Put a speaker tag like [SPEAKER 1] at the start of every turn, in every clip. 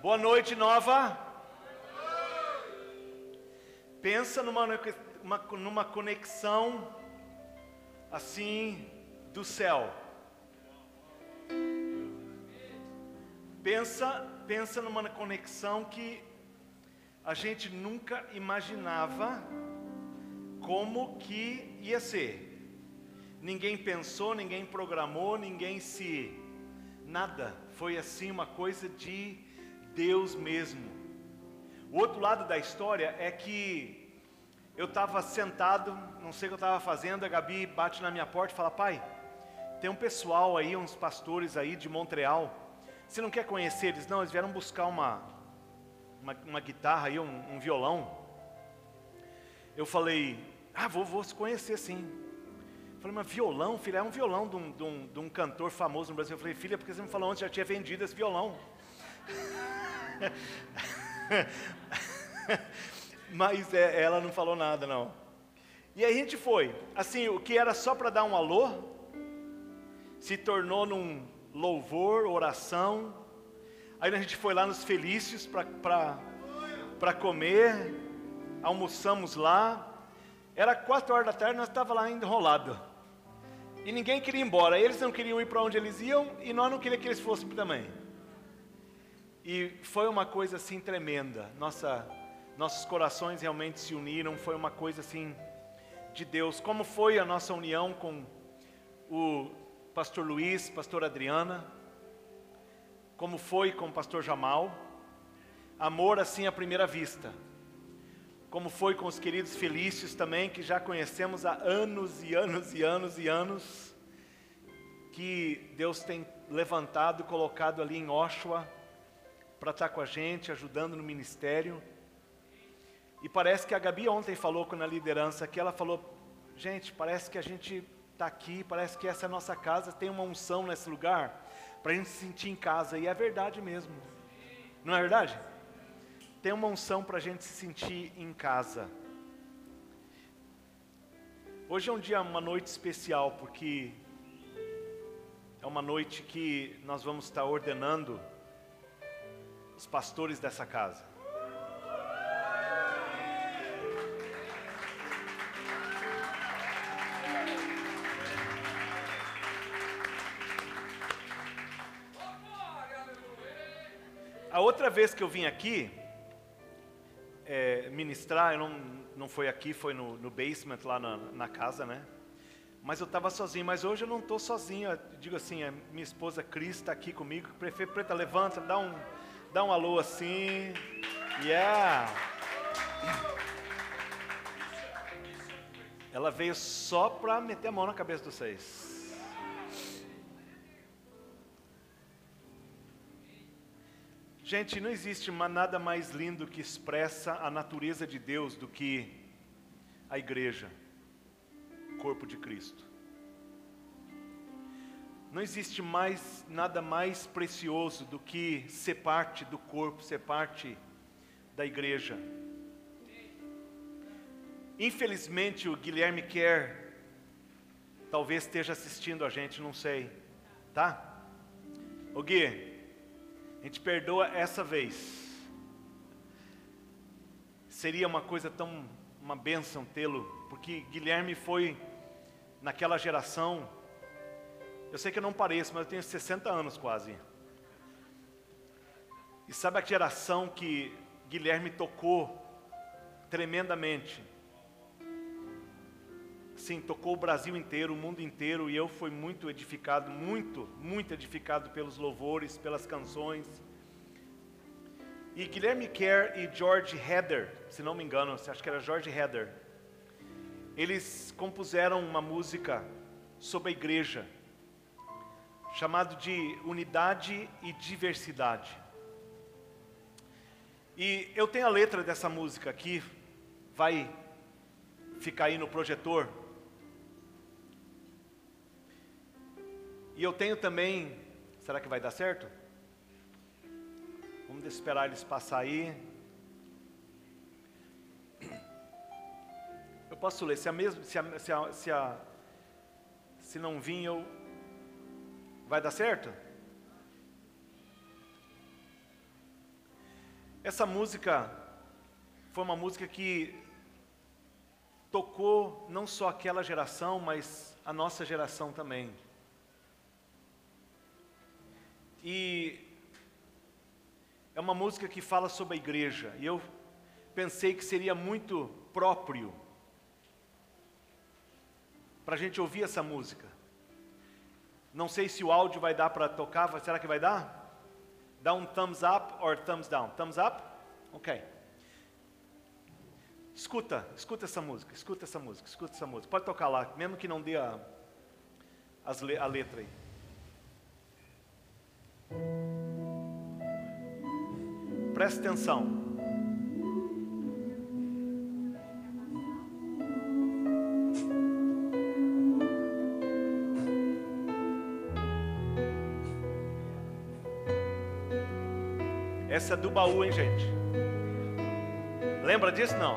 [SPEAKER 1] Boa noite, nova. Pensa numa, uma, numa conexão assim do céu. Pensa, pensa numa conexão que a gente nunca imaginava como que ia ser. Ninguém pensou, ninguém programou, ninguém se nada. Foi assim uma coisa de Deus mesmo. O outro lado da história é que eu estava sentado, não sei o que eu estava fazendo, a Gabi bate na minha porta e fala: Pai, tem um pessoal aí, uns pastores aí de Montreal você não quer conhecer eles? Não, eles vieram buscar uma, uma, uma guitarra e um, um, violão. Eu falei, ah, vou, vou se conhecer sim. Falei, mas violão, filha, é um violão de um, de, um, de um, cantor famoso no Brasil. Eu falei, filha, porque você me falou antes já tinha vendido esse violão. mas é, ela não falou nada, não. E aí a gente foi. Assim, o que era só para dar um alô, se tornou num louvor, oração. Aí a gente foi lá nos Felícios para comer, almoçamos lá. Era quatro horas da tarde, nós estávamos lá enrolado. E ninguém queria ir embora. Eles não queriam ir para onde eles iam e nós não queríamos que eles fossem também. E foi uma coisa assim tremenda. Nossa, nossos corações realmente se uniram. Foi uma coisa assim de Deus. Como foi a nossa união com o pastor Luiz, pastor Adriana, como foi com o pastor Jamal, amor assim à primeira vista, como foi com os queridos Felícios também, que já conhecemos há anos e anos e anos e anos, que Deus tem levantado, colocado ali em Oshawa, para estar com a gente, ajudando no ministério. E parece que a Gabi ontem falou com na liderança que ela falou, gente, parece que a gente está aqui, parece que essa é a nossa casa, tem uma unção nesse lugar, para a gente se sentir em casa, e é verdade mesmo, não é verdade? Tem uma unção para a gente se sentir em casa. Hoje é um dia, uma noite especial, porque é uma noite que nós vamos estar ordenando os pastores dessa casa. A outra vez que eu vim aqui é, ministrar, eu não, não foi aqui, foi no, no basement lá na, na, casa, né? Mas eu estava sozinho, mas hoje eu não estou sozinho. Eu digo assim, a minha esposa Cris está aqui comigo. Prefeito Preta, levanta, dá um, dá um alô assim. Yeah! Ela veio só para meter a mão na cabeça dos seis. Gente, não existe nada mais lindo que expressa a natureza de Deus do que a igreja, o corpo de Cristo. Não existe mais nada mais precioso do que ser parte do corpo, ser parte da igreja. Infelizmente o Guilherme quer, talvez esteja assistindo a gente, não sei, tá? O Gui, a gente perdoa essa vez. Seria uma coisa tão, uma bênção tê-lo, porque Guilherme foi naquela geração. Eu sei que eu não pareço, mas eu tenho 60 anos quase. E sabe a geração que Guilherme tocou tremendamente? Sim, tocou o Brasil inteiro, o mundo inteiro, e eu fui muito edificado, muito, muito edificado pelos louvores, pelas canções. E Guilherme Kerr e George Heather, se não me engano, acho que era George Heather, eles compuseram uma música sobre a igreja, chamado de Unidade e Diversidade. E eu tenho a letra dessa música aqui, vai ficar aí no projetor. E eu tenho também, será que vai dar certo? Vamos esperar eles passar aí. Eu posso ler, se a se a, se a, se, a, se não vir eu vai dar certo?
[SPEAKER 2] Essa música foi uma música que tocou não só aquela geração, mas a nossa geração também. E é uma música que fala sobre a igreja, e eu pensei que seria muito próprio para a gente ouvir essa música. Não sei se o áudio vai dar para tocar, será que vai dar? Dá um thumbs up or thumbs down? Thumbs up? Ok. Escuta, escuta essa música, escuta essa música, escuta essa música. Pode tocar lá, mesmo que não dê a, a letra aí. Preste atenção. Essa do baú, hein, gente? Lembra disso? Não.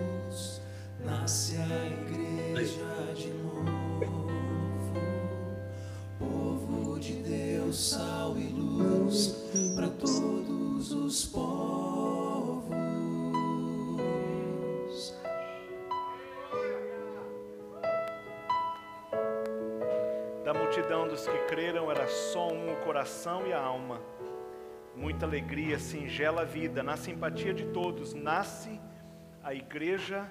[SPEAKER 2] nasce a igreja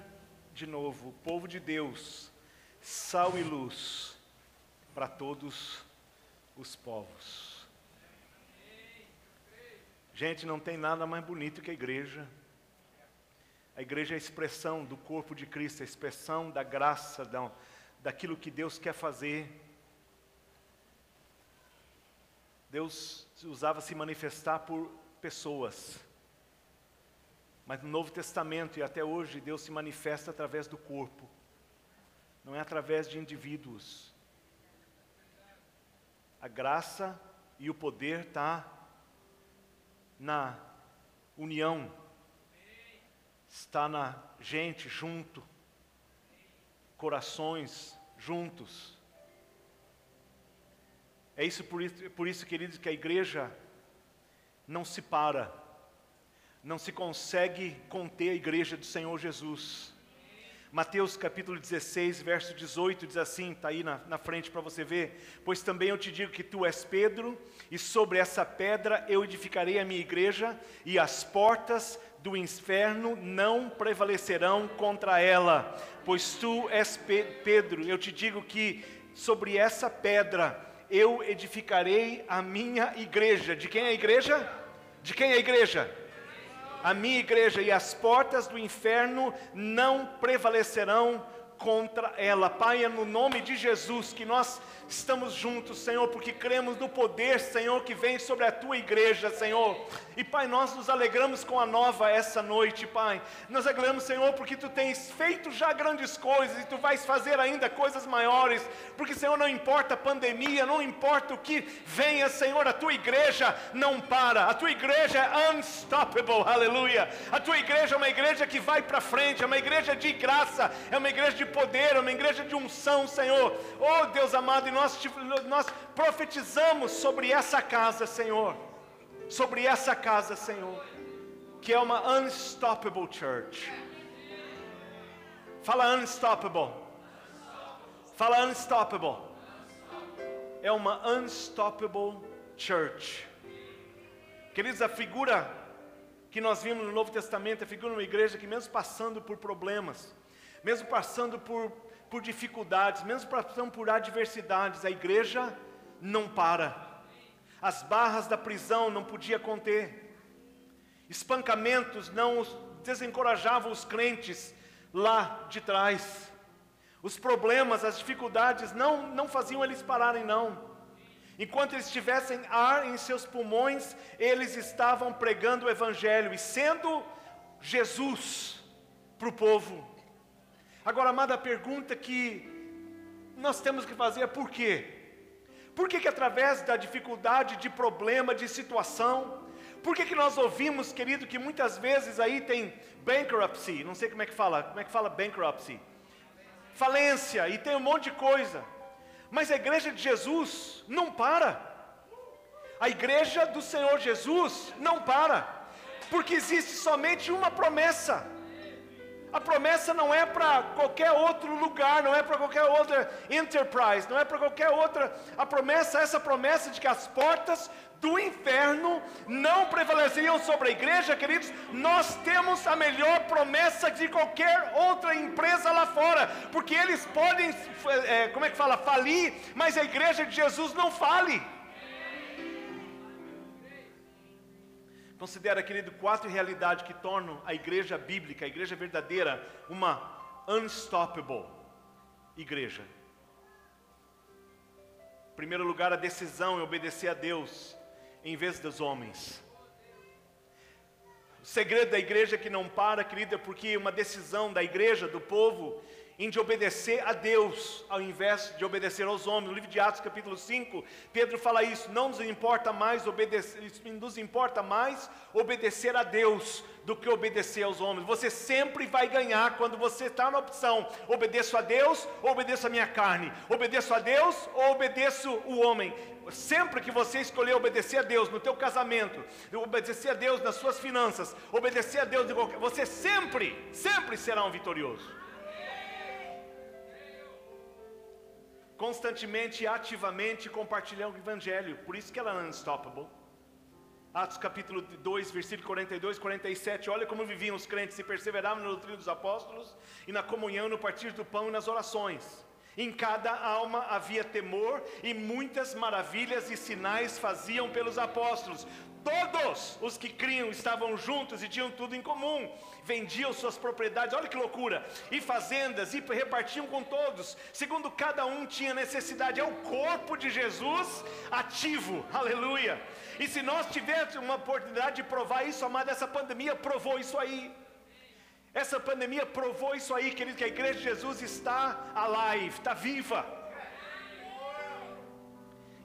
[SPEAKER 2] de novo, o povo de Deus, sal e luz para todos os povos. Gente, não tem nada mais bonito que a igreja. A igreja é a expressão do corpo de Cristo, a expressão da graça, da, daquilo que Deus quer fazer Deus usava se manifestar por pessoas. Mas no Novo Testamento e até hoje, Deus se manifesta através do corpo, não é através de indivíduos. A graça e o poder está na união, está na gente junto, corações juntos. É isso por, isso, por isso, queridos, que a igreja não se para, não se consegue conter a igreja do Senhor Jesus. Mateus capítulo 16, verso 18 diz assim, está aí na, na frente para você ver: Pois também eu te digo que tu és Pedro, e sobre essa pedra eu edificarei a minha igreja, e as portas do inferno não prevalecerão contra ela. Pois tu és Pedro, eu te digo que sobre essa pedra
[SPEAKER 1] eu edificarei a minha igreja. De quem é a igreja? De quem é a igreja? A minha igreja, e as portas do inferno não prevalecerão contra ela. Pai, é no nome de Jesus que nós estamos juntos, Senhor, porque cremos no poder, Senhor, que vem sobre a tua igreja, Senhor. E Pai, nós nos alegramos com a nova essa noite, Pai. Nós alegramos, Senhor, porque tu tens feito já grandes coisas e tu vais fazer ainda coisas maiores. Porque, Senhor, não importa a pandemia, não importa o que venha, Senhor, a tua igreja não para. A tua igreja é unstoppable, aleluia. A tua igreja é uma igreja que vai para frente, é uma igreja de graça, é uma igreja de poder, é uma igreja de unção, Senhor. Oh, Deus amado, e nós, nós profetizamos sobre essa casa, Senhor. Sobre essa casa, Senhor. Que é uma unstoppable church. Fala unstoppable. Fala unstoppable. É uma unstoppable church. Queridos, a figura que nós vimos no Novo Testamento é a figura de uma igreja que, mesmo passando por problemas, mesmo passando por, por dificuldades, mesmo passando por adversidades, a igreja não para. As barras da prisão não podia conter. Espancamentos não desencorajavam os crentes lá de trás. Os problemas, as dificuldades não, não faziam eles pararem, não. Enquanto eles tivessem ar em seus pulmões, eles estavam pregando o Evangelho e sendo Jesus para o povo. Agora, amada, a pergunta que nós temos que fazer é por quê? Por que, que através da dificuldade, de problema, de situação, por que, que nós ouvimos, querido, que muitas vezes aí tem bankruptcy, não sei como é que fala, como é que fala bankruptcy? Falência, e tem um monte de coisa. Mas a igreja de Jesus não para. A igreja do Senhor Jesus não para. Porque existe somente uma promessa. A promessa não é para qualquer outro lugar, não é para qualquer outra enterprise, não é para qualquer outra. A promessa, essa promessa de que as portas do inferno não prevaleceriam sobre a igreja, queridos, nós temos a melhor promessa de qualquer outra empresa lá fora, porque eles podem, é, como é que fala, falir, mas a igreja de Jesus não fale. Considera, querido, quatro realidades que tornam a igreja bíblica, a igreja verdadeira, uma unstoppable igreja. Em primeiro lugar, a decisão em obedecer a Deus em vez dos homens. O segredo da igreja que não para, querida, é porque uma decisão da igreja, do povo, em de obedecer a Deus ao invés de obedecer aos homens. No livro de Atos, capítulo 5, Pedro fala isso: não nos importa mais obedecer, nos importa mais obedecer a Deus do que obedecer aos homens. Você sempre vai ganhar quando você está na opção: obedeço a Deus ou obedeço a minha carne, obedeço a Deus ou obedeço o homem. Sempre que você escolher obedecer a Deus no teu casamento, obedecer a Deus nas suas finanças, obedecer a Deus, você sempre, sempre será um vitorioso. Constantemente ativamente compartilhando o Evangelho, por isso que ela é unstoppable. Atos capítulo 2, versículo 42, 47, olha como viviam os crentes e perseveravam no doutrina dos apóstolos e na comunhão, no partir do pão e nas orações. Em cada alma havia temor e muitas maravilhas e sinais faziam pelos apóstolos. Todos os que criam estavam juntos e tinham tudo em comum. Vendiam suas propriedades, olha que loucura, e fazendas, e repartiam com todos, segundo cada um tinha necessidade. É o corpo de Jesus ativo, aleluia. E se nós tivermos uma oportunidade de provar isso, amada, essa pandemia provou isso aí. Essa pandemia provou isso aí, querido, que a igreja de Jesus está alive, está viva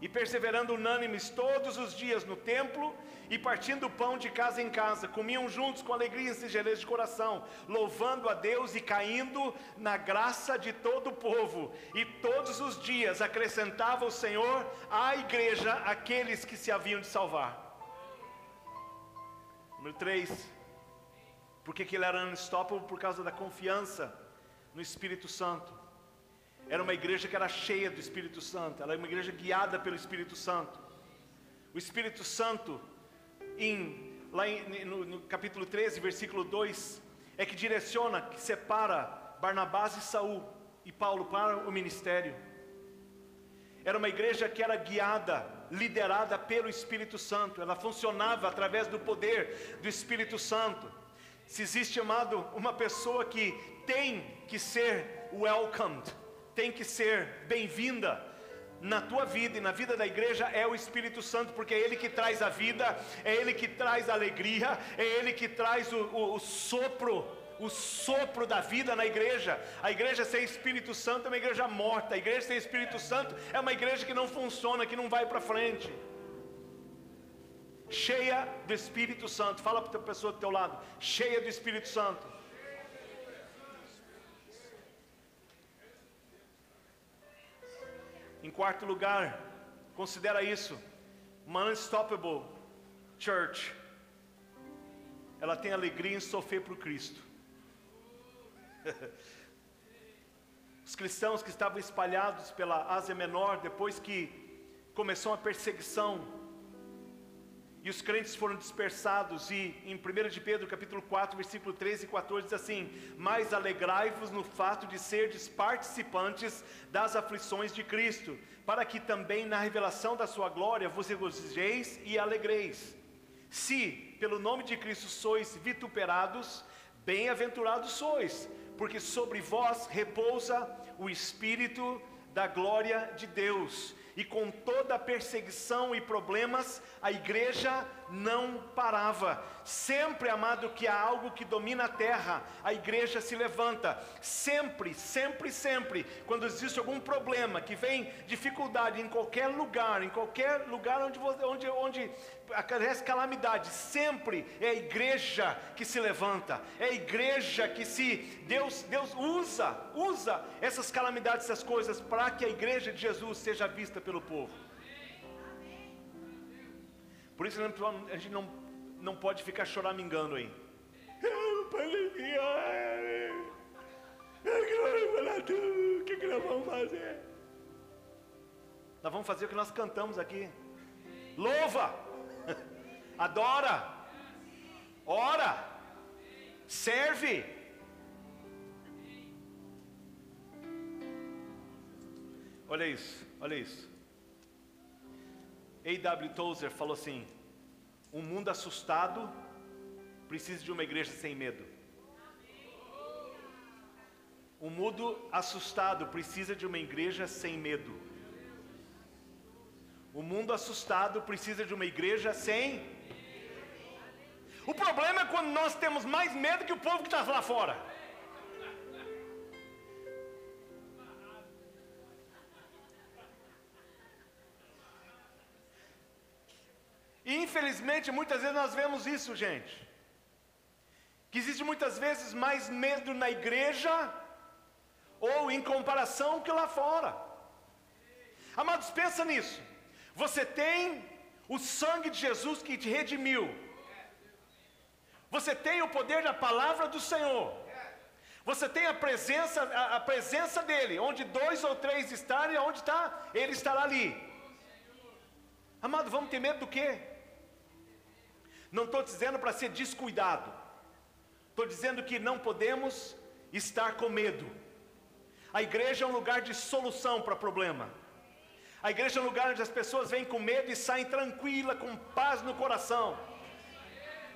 [SPEAKER 1] e perseverando unânimes todos os dias no templo e partindo o pão de casa em casa, comiam juntos com alegria e singeleza de coração, louvando a Deus e caindo na graça de todo o povo. E todos os dias acrescentava o Senhor à igreja aqueles que se haviam de salvar. Número 3. Porque que ele era unstoppable? Por causa da confiança no Espírito Santo. Era uma igreja que era cheia do Espírito Santo, ela era uma igreja guiada pelo Espírito Santo. O Espírito Santo, em, lá em, no, no capítulo 13, versículo 2, é que direciona, que separa Barnabás e Saul e Paulo para o ministério. era uma igreja que era guiada, liderada pelo Espírito Santo, ela funcionava através do poder do Espírito Santo. Se existe, amado, uma pessoa que tem que ser welcomed, tem que ser bem-vinda na tua vida e na vida da igreja é o Espírito Santo, porque é Ele que traz a vida, é Ele que traz a alegria, é Ele que traz o, o, o sopro o sopro da vida na igreja. A igreja sem Espírito Santo é uma igreja morta. A igreja sem Espírito Santo é uma igreja que não funciona, que não vai para frente. Cheia do Espírito Santo. Fala para a pessoa do teu lado. Cheia do Espírito Santo. Em quarto lugar, considera isso. Uma unstoppable church. Ela tem alegria em sofrer por Cristo. Os cristãos que estavam espalhados pela Ásia Menor, depois que começou a perseguição, e os crentes foram dispersados, e em 1 de Pedro, capítulo 4, versículo 13 e 14, diz assim: Mas alegrai-vos no fato de serdes participantes das aflições de Cristo, para que também na revelação da sua glória vos regozijeis e alegreis. Se, pelo nome de Cristo, sois vituperados, bem-aventurados sois, porque sobre vós repousa o Espírito da glória de Deus. E com toda perseguição e problemas, a igreja não parava. Sempre, amado, que há algo que domina a terra, a igreja se levanta. Sempre, sempre, sempre, quando existe algum problema, que vem dificuldade em qualquer lugar, em qualquer lugar onde, onde, onde acontece calamidade, sempre é a igreja que se levanta, é a igreja que se Deus, Deus usa, usa essas calamidades, essas coisas, para que a igreja de Jesus seja vista pelo povo. Por isso a gente não, não pode ficar choramingando aí. O que, que nós vamos fazer? Nós vamos fazer o que nós cantamos aqui. Louva, adora, ora, serve. Olha isso, olha isso. A.W. Tozer falou assim: um mundo assustado precisa de uma igreja sem medo. Um mundo assustado precisa de uma igreja sem medo. O mundo assustado precisa de uma igreja sem. O problema é quando nós temos mais medo que o povo que está lá fora. E infelizmente muitas vezes nós vemos isso, gente. Que existe muitas vezes mais medo na igreja ou em comparação que lá fora. Amados, pensa nisso. Você tem o sangue de Jesus que te redimiu. Você tem o poder da palavra do Senhor. Você tem a presença, a, a presença dele, onde dois ou três estarem, onde está, ele estará ali. Amado, vamos ter medo do quê? Não estou dizendo para ser descuidado, estou dizendo que não podemos estar com medo. A igreja é um lugar de solução para problema. A igreja é um lugar onde as pessoas vêm com medo e saem tranquila, com paz no coração.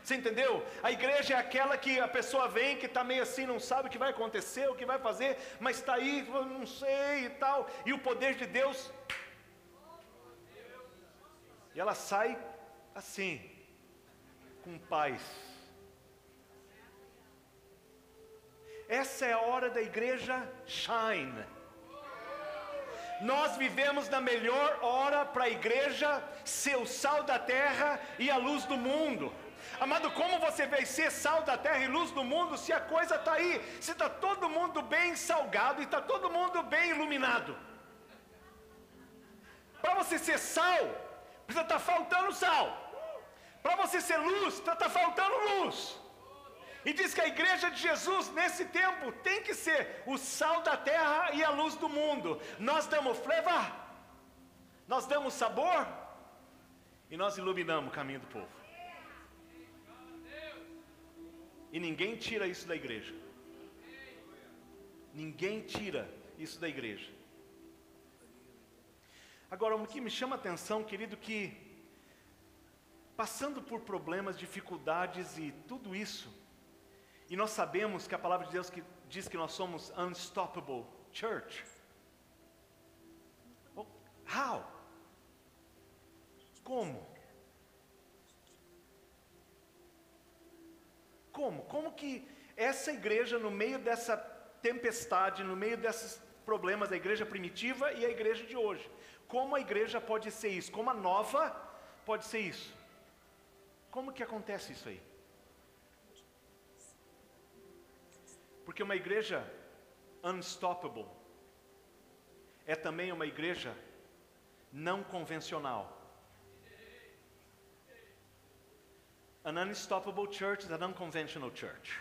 [SPEAKER 1] Você entendeu? A igreja é aquela que a pessoa vem que está meio assim, não sabe o que vai acontecer, o que vai fazer, mas está aí, não sei e tal, e o poder de Deus. E ela sai assim, com paz. Essa é a hora da igreja shine. Nós vivemos na melhor hora para a igreja ser o sal da terra e a luz do mundo. Amado, como você vai ser sal da terra e luz do mundo se a coisa está aí? Se está todo mundo bem salgado e está todo mundo bem iluminado. Para você ser sal, precisa estar tá faltando sal. Para você ser luz, está tá faltando luz. E diz que a igreja de Jesus, nesse tempo, tem que ser o sal da terra e a luz do mundo. Nós damos flavor, nós damos sabor, e nós iluminamos o caminho do povo. E ninguém tira isso da igreja. Ninguém tira isso da igreja. Agora, o que me chama a atenção, querido, que passando por problemas, dificuldades e tudo isso, e nós sabemos que a palavra de Deus que diz que nós somos unstoppable church. Oh, how? Como? Como? Como que essa igreja, no meio dessa tempestade, no meio desses problemas da igreja primitiva e a igreja de hoje, como a igreja pode ser isso? Como a nova pode ser isso? Como que acontece isso aí? Porque uma igreja unstoppable é também uma igreja não convencional. An unstoppable church is an unconventional church.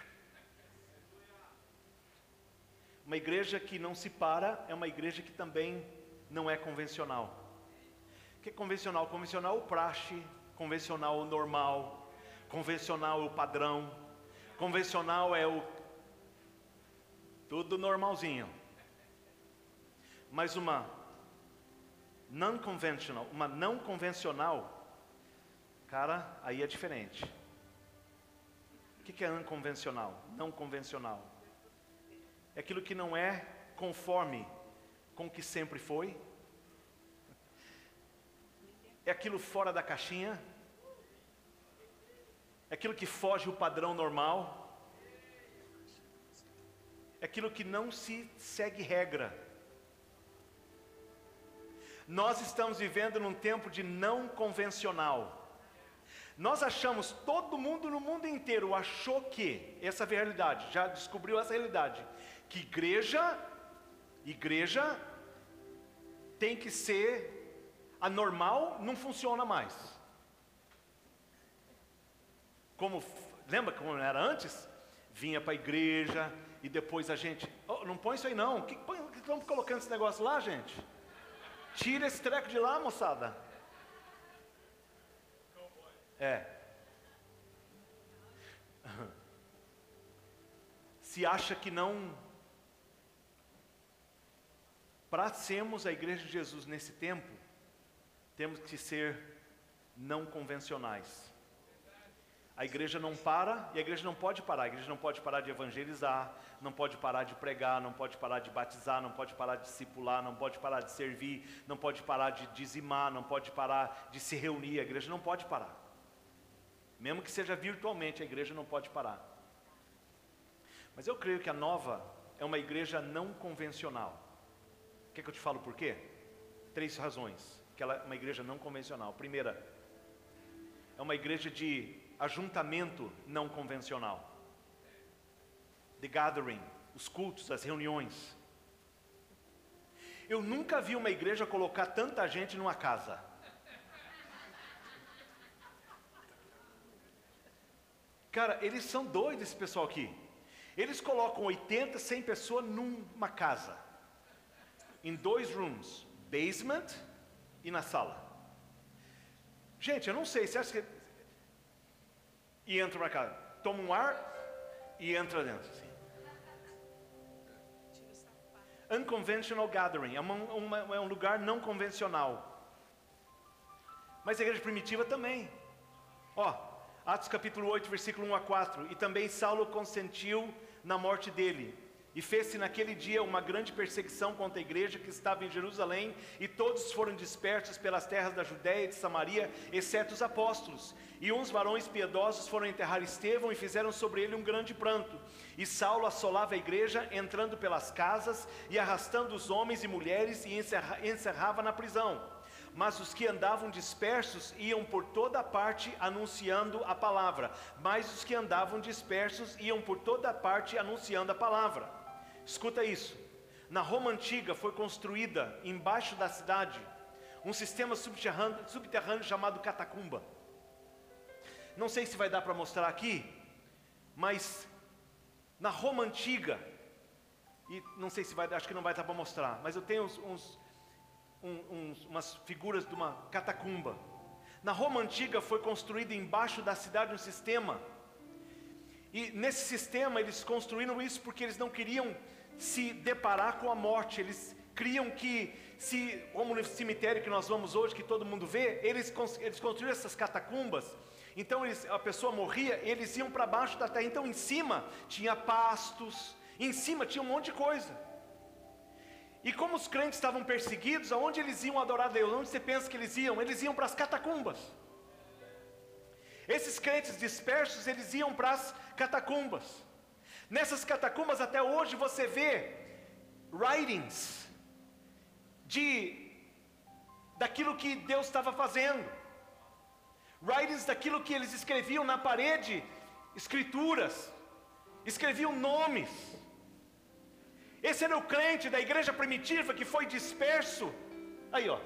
[SPEAKER 1] Uma igreja que não se para é uma igreja que também não é convencional. O que é convencional? Convencional é o praxe, convencional é o normal, convencional é o padrão, convencional é o tudo normalzinho. Mas uma non conventional, uma não convencional Cara, aí é diferente. O que é unconvencional? Não convencional. É aquilo que não é conforme com o que sempre foi. É aquilo fora da caixinha. É aquilo que foge o padrão normal. É aquilo que não se segue regra. Nós estamos vivendo num tempo de não convencional. Nós achamos, todo mundo no mundo inteiro achou que, essa realidade, já descobriu essa realidade, que igreja, igreja tem que ser anormal, não funciona mais. Como, lembra como era antes? Vinha para a igreja e depois a gente, oh, não põe isso aí não, que, que estamos colocando esse negócio lá, gente? Tira esse treco de lá, moçada. É. Se acha que não. Para sermos a igreja de Jesus nesse tempo, temos que ser não convencionais. A igreja não para e a igreja não pode parar. A igreja não pode parar de evangelizar, não pode parar de pregar, não pode parar de batizar, não pode parar de discipular, não pode parar de servir, não pode parar de dizimar, não pode parar de se reunir. A igreja não pode parar. Mesmo que seja virtualmente, a igreja não pode parar. Mas eu creio que a nova é uma igreja não convencional. Quer que eu te falo por quê? Três razões que ela é uma igreja não convencional. Primeira, é uma igreja de ajuntamento não convencional. The gathering, os cultos, as reuniões. Eu nunca vi uma igreja colocar tanta gente numa casa. Cara, eles são doidos esse pessoal aqui. Eles colocam 80, 100 pessoas numa casa. Em dois rooms, basement e na sala. Gente, eu não sei, você acha que e entra para cá, toma um ar e entra dentro. Assim. Unconventional gathering, é, uma, uma, é um lugar não convencional. Mas a igreja primitiva também. Ó, Atos capítulo 8, versículo 1 a 4. E também Saulo consentiu na morte dele. E fez-se naquele dia uma grande perseguição contra a igreja que estava em Jerusalém, e todos foram dispersos pelas terras da Judéia e de Samaria, exceto os apóstolos. E uns varões piedosos foram enterrar Estevão e fizeram sobre ele um grande pranto. E Saulo assolava a igreja, entrando pelas casas e arrastando os homens e mulheres, e encerrava na prisão mas os que andavam dispersos iam por toda parte anunciando a palavra. Mas os que andavam dispersos iam por toda parte anunciando a palavra. Escuta isso. Na Roma antiga foi construída embaixo da cidade um sistema subterrâneo, subterrâneo chamado catacumba. Não sei se vai dar para mostrar aqui, mas na Roma antiga, e não sei se vai, acho que não vai dar para mostrar, mas eu tenho uns, uns um, umas figuras de uma catacumba. Na Roma antiga foi construído embaixo da cidade um sistema. E nesse sistema eles construíram isso porque eles não queriam se deparar com a morte. Eles criam que, se, como no cemitério que nós vamos hoje, que todo mundo vê, eles, eles construíram essas catacumbas. Então eles, a pessoa morria, eles iam para baixo da terra. Então em cima tinha pastos, em cima tinha um monte de coisa. E como os crentes estavam perseguidos, aonde eles iam adorar Deus? Onde você pensa que eles iam? Eles iam para as catacumbas. Esses crentes dispersos, eles iam para as catacumbas. Nessas catacumbas até hoje você vê writings de daquilo que Deus estava fazendo. Writings daquilo que eles escreviam na parede, escrituras, escreviam nomes. Esse era o crente da igreja primitiva que foi disperso. Aí, ó.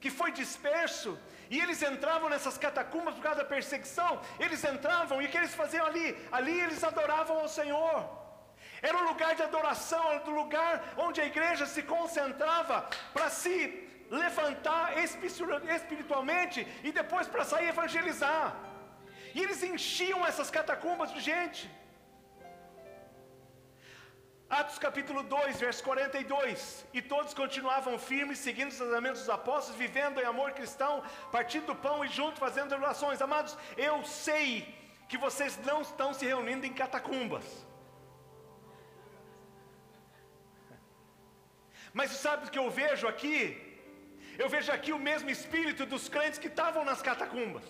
[SPEAKER 1] Que foi disperso. E eles entravam nessas catacumbas por causa da perseguição. Eles entravam e o que eles faziam ali? Ali eles adoravam ao Senhor. Era um lugar de adoração, era um lugar onde a igreja se concentrava para se levantar espiritualmente e depois para sair evangelizar. E eles enchiam essas catacumbas de gente. Atos capítulo 2, verso 42. E todos continuavam firmes, seguindo os mandamentos dos apóstolos, vivendo em amor cristão, partindo do pão e junto fazendo orações. Amados, eu sei que vocês não estão se reunindo em catacumbas. Mas sabe o que eu vejo aqui? Eu vejo aqui o mesmo espírito dos crentes que estavam nas catacumbas.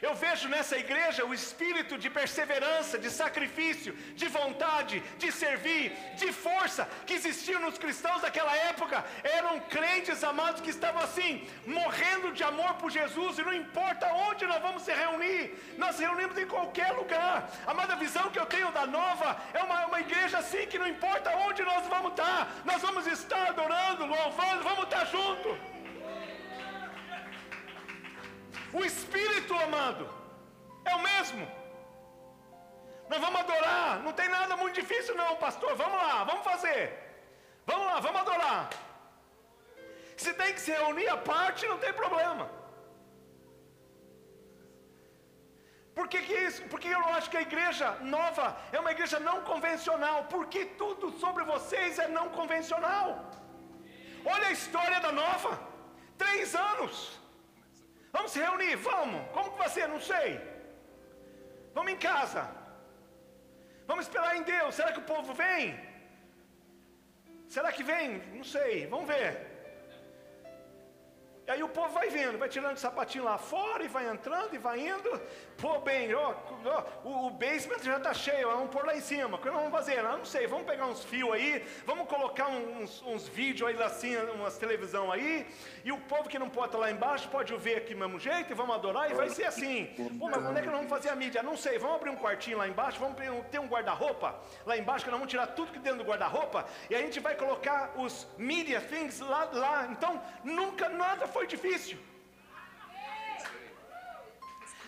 [SPEAKER 1] Eu vejo nessa igreja o espírito de perseverança, de sacrifício, de vontade, de servir, de força que existia nos cristãos daquela época. Eram crentes amados que estavam assim, morrendo de amor por Jesus, e não importa onde nós vamos se reunir, nós reunimos em qualquer lugar. Amada, a visão que eu tenho da nova é uma, uma igreja assim que não importa onde nós vamos estar, nós vamos estar adorando, louvando, vamos estar juntos. O Espírito, amado, é o mesmo. Nós vamos adorar, não tem nada muito difícil, não, pastor. Vamos lá, vamos fazer. Vamos lá, vamos adorar. Se tem que se reunir a parte, não tem problema. Por que, que isso? Porque eu acho que a igreja nova é uma igreja não convencional. Porque tudo sobre vocês é não convencional. Olha a história da nova. Três anos. Vamos se reunir, vamos. Como que vai ser? Não sei. Vamos em casa. Vamos esperar em Deus. Será que o povo vem? Será que vem? Não sei. Vamos ver. E aí o povo vai vendo, vai tirando o sapatinho lá fora e vai entrando e vai indo. Pô, bem, ó, ó o, o, basement já está cheio, vamos pôr lá em cima. O que nós vamos fazer? Não, não sei, vamos pegar uns fios aí, vamos colocar uns, uns vídeos aí assim, umas televisão aí. E o povo que não pode estar lá embaixo pode ver aqui do mesmo jeito e vamos adorar e vai ser assim. Pô, mas onde é que nós vamos fazer a mídia? Não sei, vamos abrir um quartinho lá embaixo, vamos ter um guarda-roupa lá embaixo, que nós vamos tirar tudo que dentro do guarda-roupa e a gente vai colocar os media things lá, lá. Então, nunca nada foi foi difícil.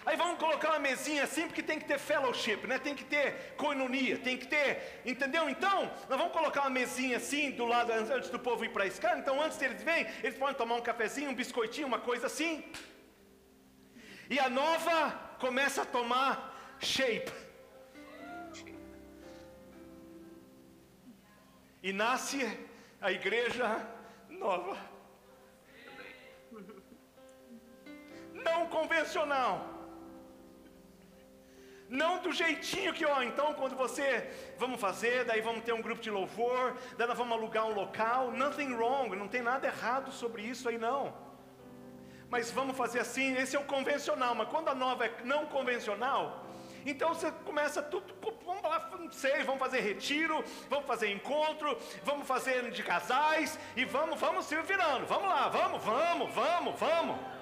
[SPEAKER 1] Aí vamos colocar uma mesinha assim, porque tem que ter fellowship, né? Tem que ter coinonia, tem que ter, entendeu? Então, nós vamos colocar uma mesinha assim do lado antes do povo ir para a escala. Então, antes deles virem, eles podem tomar um cafezinho, um biscoitinho, uma coisa assim. E a nova começa a tomar shape. E nasce a igreja nova. Não convencional. Não do jeitinho que, ó, então quando você, vamos fazer, daí vamos ter um grupo de louvor, daí nós vamos alugar um local, nothing wrong, não tem nada errado sobre isso aí não. Mas vamos fazer assim, esse é o convencional, mas quando a nova é não convencional, então você começa tudo, vamos lá, não sei, vamos fazer retiro, vamos fazer encontro, vamos fazer de casais, e vamos, vamos se virando, vamos lá, vamos, vamos, vamos, vamos.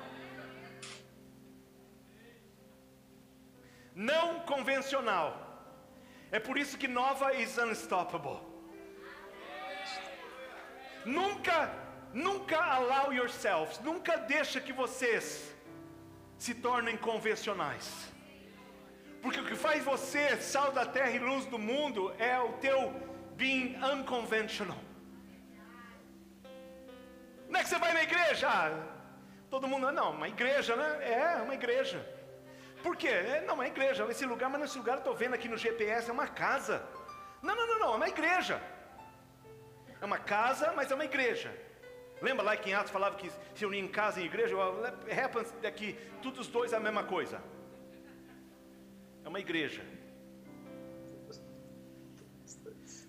[SPEAKER 1] Não convencional. É por isso que nova is unstoppable. Nunca, nunca allow yourselves, nunca deixa que vocês se tornem convencionais. Porque o que faz você sal da terra e luz do mundo é o teu being unconventional. Não é que você vai na igreja? Ah, todo mundo, não, uma igreja, né? É, uma igreja. Por quê? É, não, é uma igreja. Esse lugar, mas nesse lugar eu estou vendo aqui no GPS, é uma casa. Não, não, não, não, é uma igreja. É uma casa, mas é uma igreja. Lembra lá que em Atos falava que se unir em casa e igreja? Happens daqui, todos os dois é a mesma coisa. É uma igreja.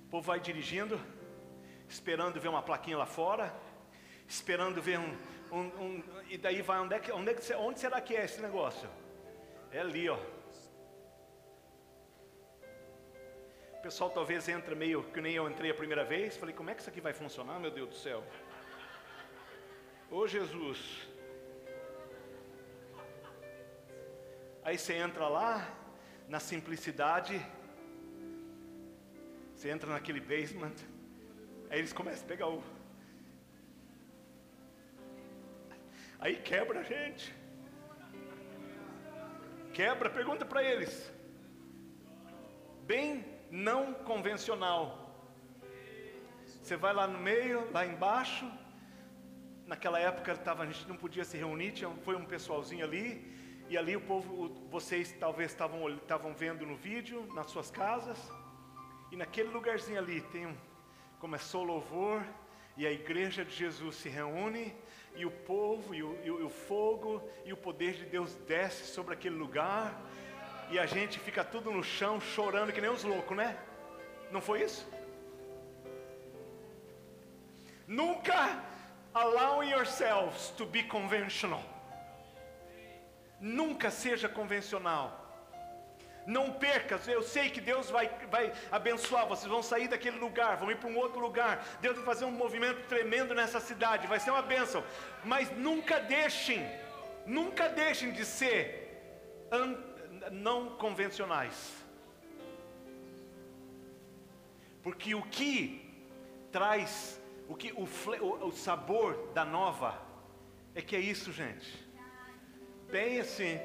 [SPEAKER 1] O povo vai dirigindo, esperando ver uma plaquinha lá fora, esperando ver um, um, um e daí vai onde é que, onde, é que, onde será que é esse negócio? É ali, ó. O pessoal talvez entra meio que nem eu entrei a primeira vez. Falei, como é que isso aqui vai funcionar, meu Deus do céu? Ô Jesus. Aí você entra lá, na simplicidade, você entra naquele basement, aí eles começam a pegar o. Aí quebra a gente. Quebra, pergunta para eles. Bem não convencional. Você vai lá no meio, lá embaixo. Naquela época tava, a gente não podia se reunir, tinha, foi um pessoalzinho ali. E ali o povo, vocês talvez estavam, vendo no vídeo, nas suas casas. E naquele lugarzinho ali tem um, começou o louvor e a igreja de Jesus se reúne e o povo e o, e o, fogo e o poder de Deus desce sobre aquele lugar e a gente fica tudo no chão chorando que nem os loucos, né? Não foi isso? Nunca allow yourselves to be conventional. Nunca seja convencional. Não perca, eu sei que Deus vai, vai abençoar, vocês vão sair daquele lugar, vão ir para um outro lugar. Deus vai fazer um movimento tremendo nessa cidade, vai ser uma bênção. Mas nunca deixem, nunca deixem de ser não convencionais. Porque o que traz, o que o, o, o sabor da nova é que é isso, gente. Bem assim,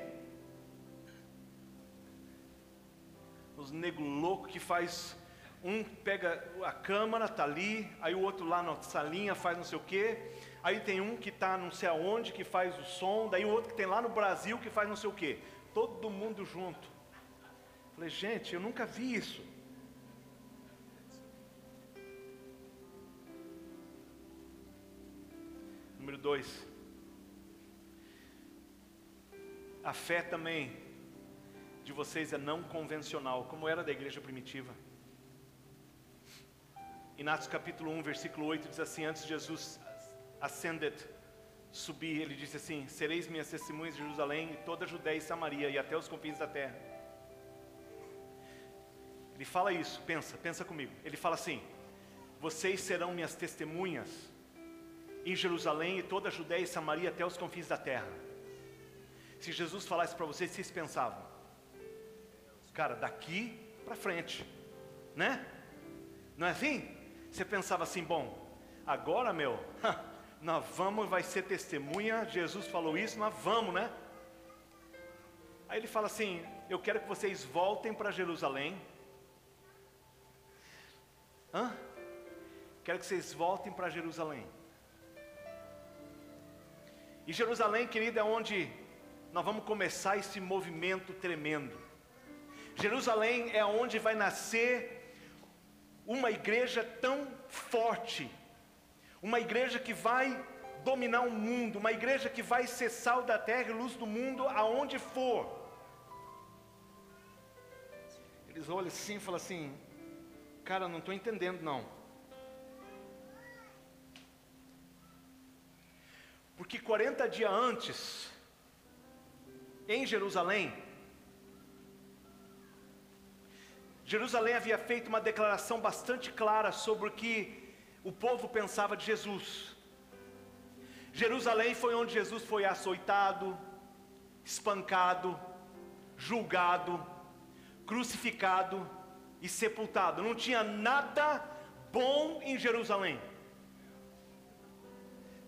[SPEAKER 1] os negros loucos que faz um pega a câmera, tá ali, aí o outro lá na salinha faz não sei o quê, aí tem um que está não sei aonde que faz o som, daí o outro que tem lá no Brasil que faz não sei o quê, todo mundo junto. Falei, gente, eu nunca vi isso. Número dois, a fé também de vocês é não convencional, como era da igreja primitiva. Em capítulo 1, versículo 8 diz assim: Antes Jesus ascended, subir, ele disse assim: Sereis minhas testemunhas de Jerusalém e toda a Judéia e Samaria e até os confins da terra. Ele fala isso, pensa, pensa comigo. Ele fala assim: Vocês serão minhas testemunhas em Jerusalém e toda a Judéia e Samaria até os confins da terra. Se Jesus falasse para vocês, vocês pensavam: Cara, daqui para frente, né? Não é assim? Você pensava assim, bom, agora meu, nós vamos, vai ser testemunha, Jesus falou isso, nós vamos, né? Aí ele fala assim: Eu quero que vocês voltem para Jerusalém. Hã? Quero que vocês voltem para Jerusalém. E Jerusalém, querida, é onde nós vamos começar esse movimento tremendo. Jerusalém é onde vai nascer uma igreja tão forte, uma igreja que vai dominar o mundo, uma igreja que vai ser sal da terra e luz do mundo aonde for. Eles olham assim e falam assim: Cara, não estou entendendo não. Porque 40 dias antes, em Jerusalém, Jerusalém havia feito uma declaração bastante clara sobre o que o povo pensava de Jesus. Jerusalém foi onde Jesus foi açoitado, espancado, julgado, crucificado e sepultado. Não tinha nada bom em Jerusalém.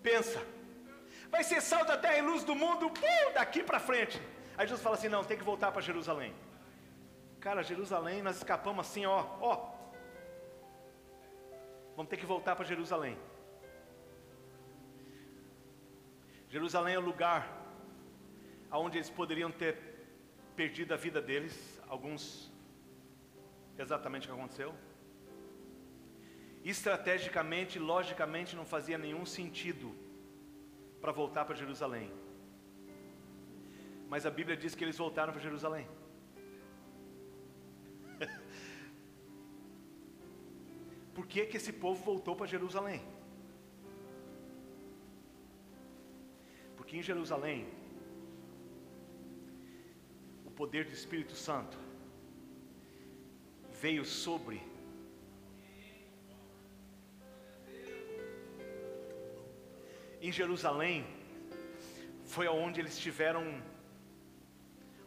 [SPEAKER 1] Pensa, vai ser sal da terra e luz do mundo uh, daqui para frente. Aí Jesus fala assim: não, tem que voltar para Jerusalém. Cara, Jerusalém, nós escapamos assim, ó, ó. Vamos ter que voltar para Jerusalém. Jerusalém é o lugar onde eles poderiam ter perdido a vida deles, alguns exatamente o que aconteceu. estrategicamente, logicamente, não fazia nenhum sentido para voltar para Jerusalém. Mas a Bíblia diz que eles voltaram para Jerusalém. Por que, que esse povo voltou para Jerusalém? Porque em Jerusalém, o poder do Espírito Santo veio sobre em Jerusalém foi aonde eles tiveram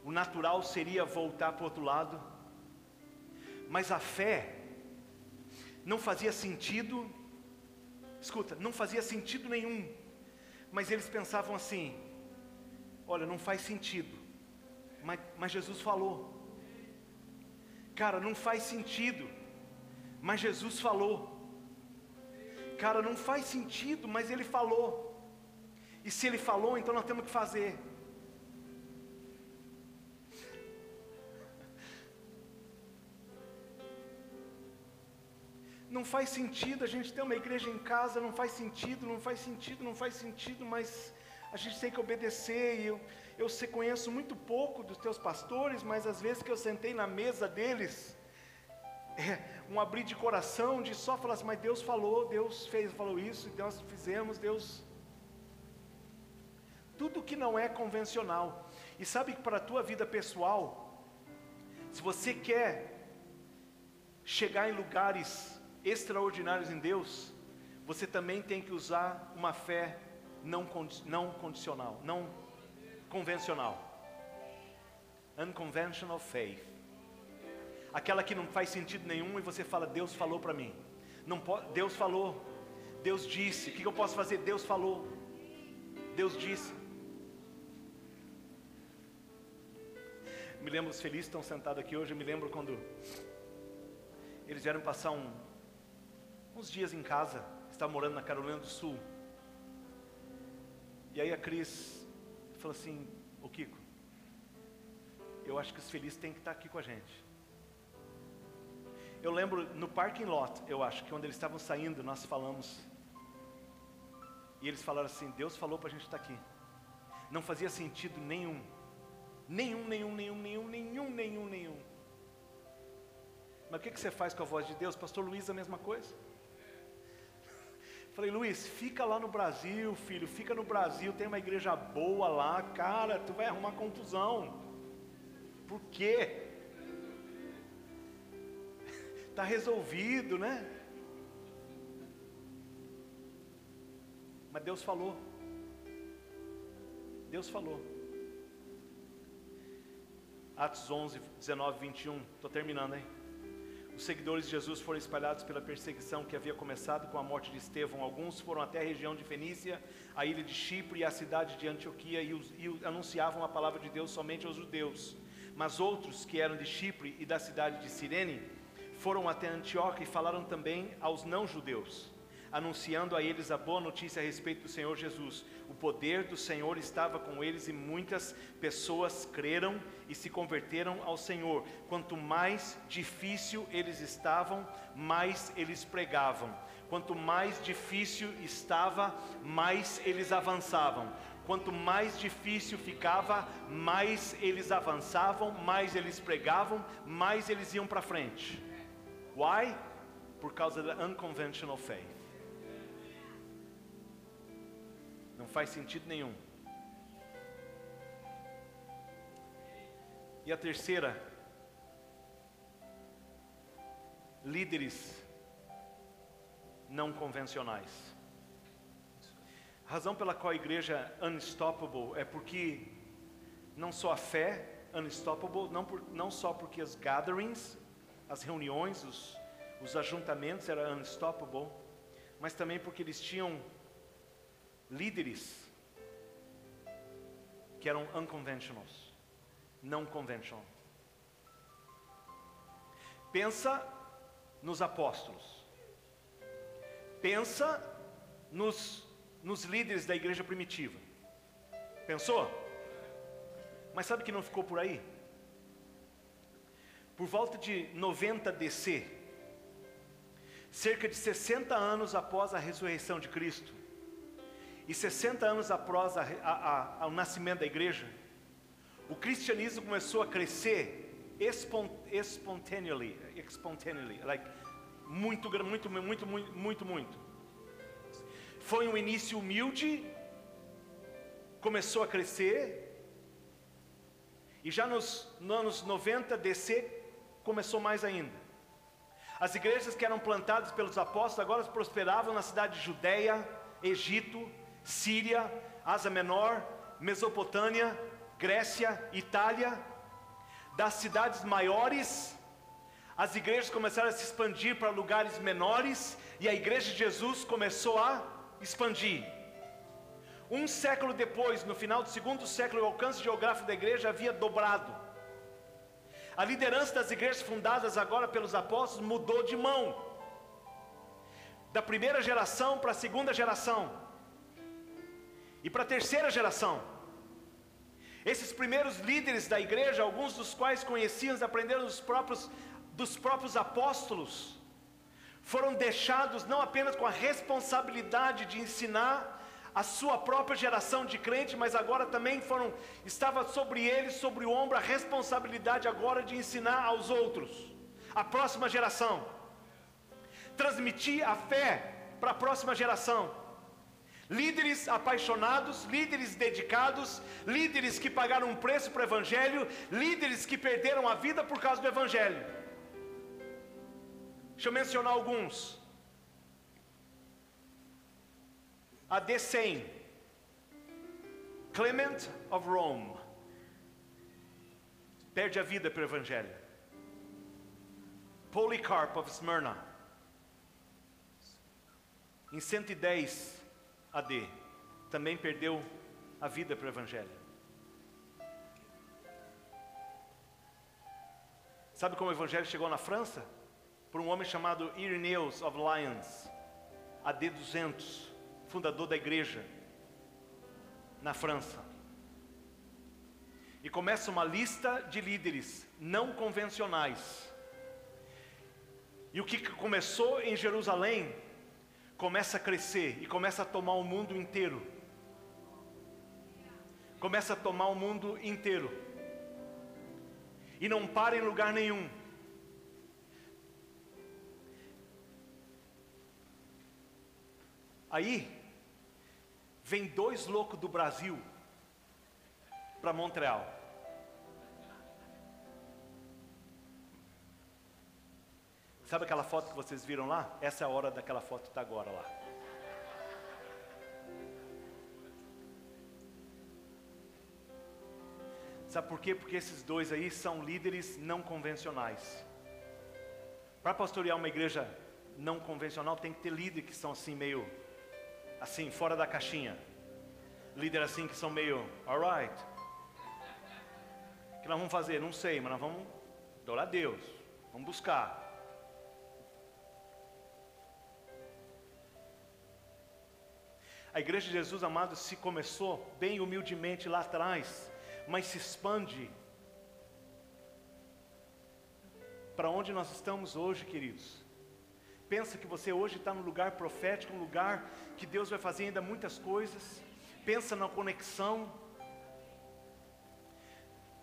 [SPEAKER 1] o natural seria voltar para o outro lado, mas a fé não fazia sentido, escuta, não fazia sentido nenhum, mas eles pensavam assim: olha, não faz sentido, mas, mas Jesus falou, cara, não faz sentido, mas Jesus falou, cara, não faz sentido, mas Ele falou, e se Ele falou, então nós temos que fazer. Não faz sentido a gente ter uma igreja em casa, não faz sentido, não faz sentido, não faz sentido, mas a gente tem que obedecer. E eu, eu conheço muito pouco dos teus pastores, mas às vezes que eu sentei na mesa deles, é um abrir de coração, de só falar assim, mas Deus falou, Deus fez, falou isso, nós fizemos, Deus. Tudo que não é convencional. E sabe que para a tua vida pessoal, se você quer chegar em lugares extraordinários em Deus, você também tem que usar uma fé não, não condicional, não convencional. Unconventional faith. Aquela que não faz sentido nenhum e você fala, Deus falou para mim. Não Deus falou, Deus disse. O que eu posso fazer? Deus falou. Deus disse. Me lembro, os felizes estão sentados aqui hoje. Me lembro quando eles vieram passar um, uns dias em casa, estava morando na Carolina do Sul. E aí a Cris falou assim: Ô Kiko, eu acho que os felizes têm que estar aqui com a gente. Eu lembro no parking lot, eu acho que quando eles estavam saindo, nós falamos. E eles falaram assim: Deus falou para a gente estar aqui. Não fazia sentido nenhum. Nenhum, nenhum, nenhum, nenhum, nenhum, nenhum, nenhum. Mas o que, que você faz com a voz de Deus? Pastor Luiz, a mesma coisa. Falei, Luiz, fica lá no Brasil, filho, fica no Brasil, tem uma igreja boa lá, cara, tu vai arrumar contusão. Por quê? Está resolvido, né? Mas Deus falou. Deus falou. Atos 11, 19, 21. Estou terminando, hein? Os seguidores de Jesus foram espalhados pela perseguição que havia começado com a morte de Estevão. Alguns foram até a região de Fenícia, a ilha de Chipre e a cidade de Antioquia e, os, e anunciavam a palavra de Deus somente aos judeus. Mas outros que eram de Chipre e da cidade de Cirene foram até Antioquia e falaram também aos não-judeus anunciando a eles a boa notícia a respeito do Senhor Jesus. O poder do Senhor estava com eles e muitas pessoas creram e se converteram ao Senhor. Quanto mais difícil eles estavam, mais eles pregavam. Quanto mais difícil estava, mais eles avançavam. Quanto mais difícil ficava, mais eles avançavam, mais eles pregavam, mais eles iam para frente. Why? Por causa da unconventional faith. Não faz sentido nenhum. E a terceira, líderes não convencionais. A razão pela qual a igreja unstoppable é porque não só a fé unstoppable, não, por, não só porque as gatherings, as reuniões, os, os ajuntamentos eram unstoppable, mas também porque eles tinham líderes que eram unconventionals, não conventional. Pensa nos apóstolos. Pensa nos, nos líderes da igreja primitiva. Pensou? Mas sabe que não ficou por aí? Por volta de 90 DC, cerca de 60 anos após a ressurreição de Cristo, e 60 anos após a, a, a, o nascimento da igreja, o cristianismo começou a crescer espontaneously, spontaneously like, muito, muito, muito, muito, muito, muito. Foi um início humilde, começou a crescer, e já nos, nos anos 90 descer, começou mais ainda. As igrejas que eram plantadas pelos apóstolos agora prosperavam na cidade de Judéia, Egito, Síria, Ásia Menor, Mesopotâmia, Grécia, Itália. Das cidades maiores, as igrejas começaram a se expandir para lugares menores e a igreja de Jesus começou a expandir. Um século depois, no final do segundo século, o alcance geográfico da igreja havia dobrado. A liderança das igrejas fundadas agora pelos apóstolos mudou de mão. Da primeira geração para a segunda geração. E para a terceira geração. Esses primeiros líderes da igreja, alguns dos quais conheciam aprenderam dos próprios, dos próprios apóstolos, foram deixados não apenas com a responsabilidade de ensinar a sua própria geração de crente, mas agora também foram estava sobre eles, sobre o ombro a responsabilidade agora de ensinar aos outros, a próxima geração. Transmitir a fé para a próxima geração. Líderes apaixonados, líderes dedicados, líderes que pagaram um preço para o Evangelho, líderes que perderam a vida por causa do Evangelho. Deixa eu mencionar alguns. AD 100, Clement of Rome, perde a vida pelo Evangelho. Polycarp of Smyrna, em 110 AD, também perdeu a vida pelo Evangelho. Sabe como o Evangelho chegou na França? Por um homem chamado Irenaeus of Lyons, AD 200 fundador da igreja na França. E começa uma lista de líderes não convencionais. E o que começou em Jerusalém começa a crescer e começa a tomar o mundo inteiro. Começa a tomar o mundo inteiro. E não para em lugar nenhum. Aí, Vem dois loucos do Brasil para Montreal. Sabe aquela foto que vocês viram lá? Essa é a hora daquela foto que está agora lá. Sabe por quê? Porque esses dois aí são líderes não convencionais. Para pastorear uma igreja não convencional, tem que ter líderes que são assim meio assim, fora da caixinha. Líder assim que são meio, alright. O que nós vamos fazer? Não sei, mas nós vamos adorar a Deus. Vamos buscar. A igreja de Jesus amado se começou bem humildemente lá atrás, mas se expande para onde nós estamos hoje, queridos. Pensa que você hoje está no lugar profético, um lugar que Deus vai fazer ainda muitas coisas. Pensa na conexão.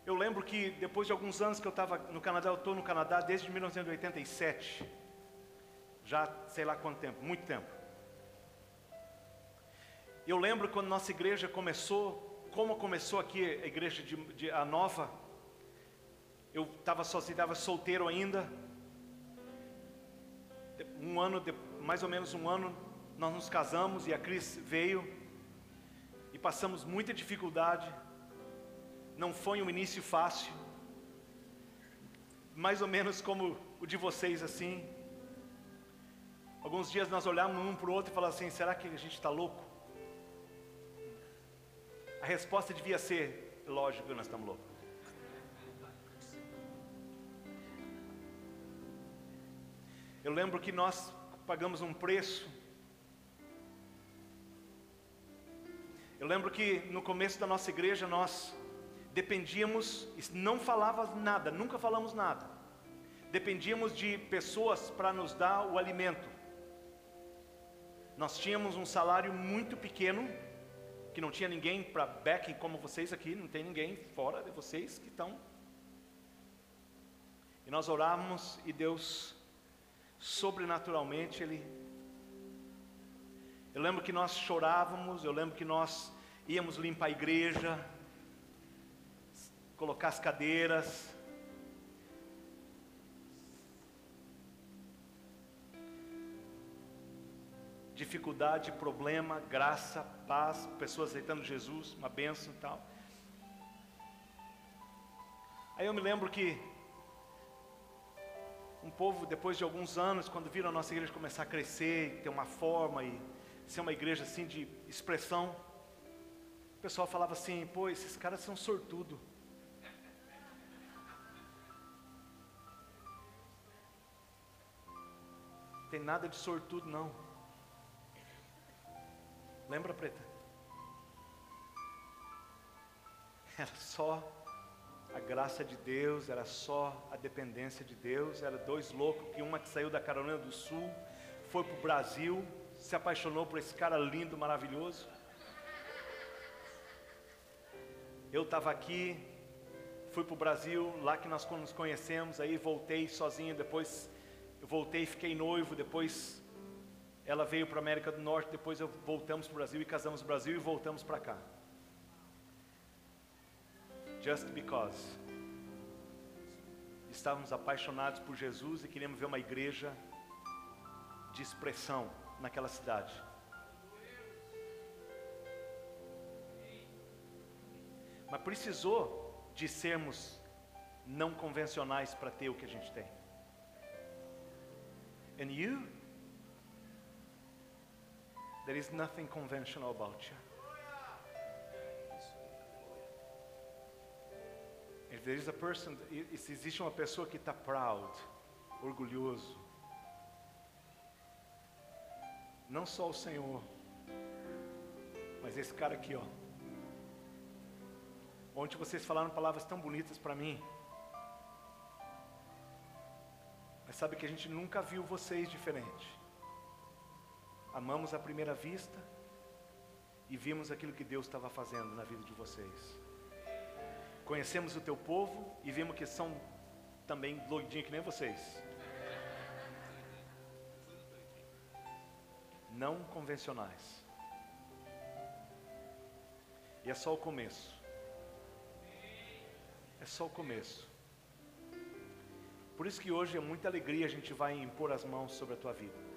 [SPEAKER 1] Eu lembro que depois de alguns anos que eu estava no Canadá, eu estou no Canadá desde 1987. Já sei lá quanto tempo, muito tempo. Eu lembro quando nossa igreja começou, como começou aqui a igreja de, de a nova. Eu estava sozinho, estava solteiro ainda um ano, mais ou menos um ano, nós nos casamos e a Cris veio e passamos muita dificuldade. Não foi um início fácil, mais ou menos como o de vocês assim. Alguns dias nós olhamos um para o outro e falamos assim: será que a gente está louco? A resposta devia ser: lógico que nós estamos loucos. Eu lembro que nós pagamos um preço. Eu lembro que no começo da nossa igreja nós dependíamos, não falava nada, nunca falamos nada. Dependíamos de pessoas para nos dar o alimento. Nós tínhamos um salário muito pequeno, que não tinha ninguém para back como vocês aqui, não tem ninguém fora de vocês que estão. E nós orávamos e Deus, sobrenaturalmente, Ele. Eu lembro que nós chorávamos, eu lembro que nós íamos limpar a igreja, colocar as cadeiras, dificuldade, problema, graça, paz, pessoas aceitando Jesus, uma bênção e tal. Aí eu me lembro que um povo, depois de alguns anos, quando viram a nossa igreja começar a crescer, ter uma forma e ser uma igreja assim de expressão, o pessoal falava assim: pô, esses caras são sortudo. Tem nada de sortudo, não. Lembra, preta? Era só a graça de Deus, era só a dependência de Deus. Era dois loucos, que uma que saiu da Carolina do Sul, foi para o Brasil, se apaixonou por esse cara lindo, maravilhoso. Eu estava aqui, fui para o Brasil, lá que nós nos conhecemos, aí voltei sozinho, depois eu voltei, fiquei noivo, depois ela veio para a América do Norte, depois eu voltamos para o Brasil e casamos no Brasil e voltamos para cá. Just because estávamos apaixonados por Jesus e queríamos ver uma igreja de expressão naquela cidade. Mas precisou de sermos não convencionais para ter o que a gente tem. And you There is nothing conventional about you. If there is a person, se existe uma pessoa que está proud, orgulhoso, não só o Senhor, mas esse cara aqui, ó. Ontem vocês falaram palavras tão bonitas para mim. Mas sabe que a gente nunca viu vocês diferente amamos à primeira vista e vimos aquilo que Deus estava fazendo na vida de vocês. Conhecemos o teu povo e vimos que são também doidinhos que nem vocês. Não convencionais. E é só o começo. É só o começo. Por isso que hoje é muita alegria a gente vai impor as mãos sobre a tua vida.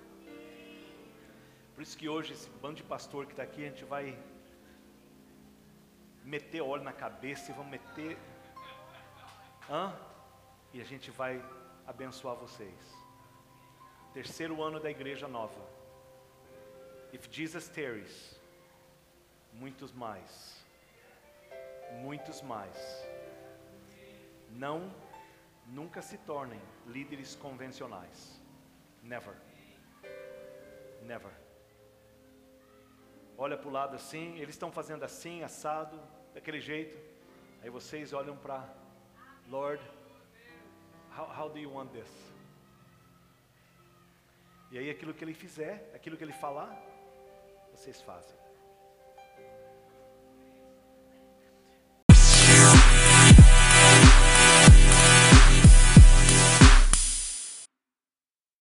[SPEAKER 1] Por isso que hoje esse bando de pastor que está aqui, a gente vai meter óleo na cabeça e vamos meter. Hã? E a gente vai abençoar vocês. Terceiro ano da igreja nova. If Jesus tarries, muitos mais. Muitos mais. Não, nunca se tornem líderes convencionais. Never. Never olha para o lado assim, eles estão fazendo assim, assado, daquele jeito. Aí vocês olham para, Lord, how, how do you want this? E aí aquilo que ele fizer, aquilo que ele falar, vocês fazem.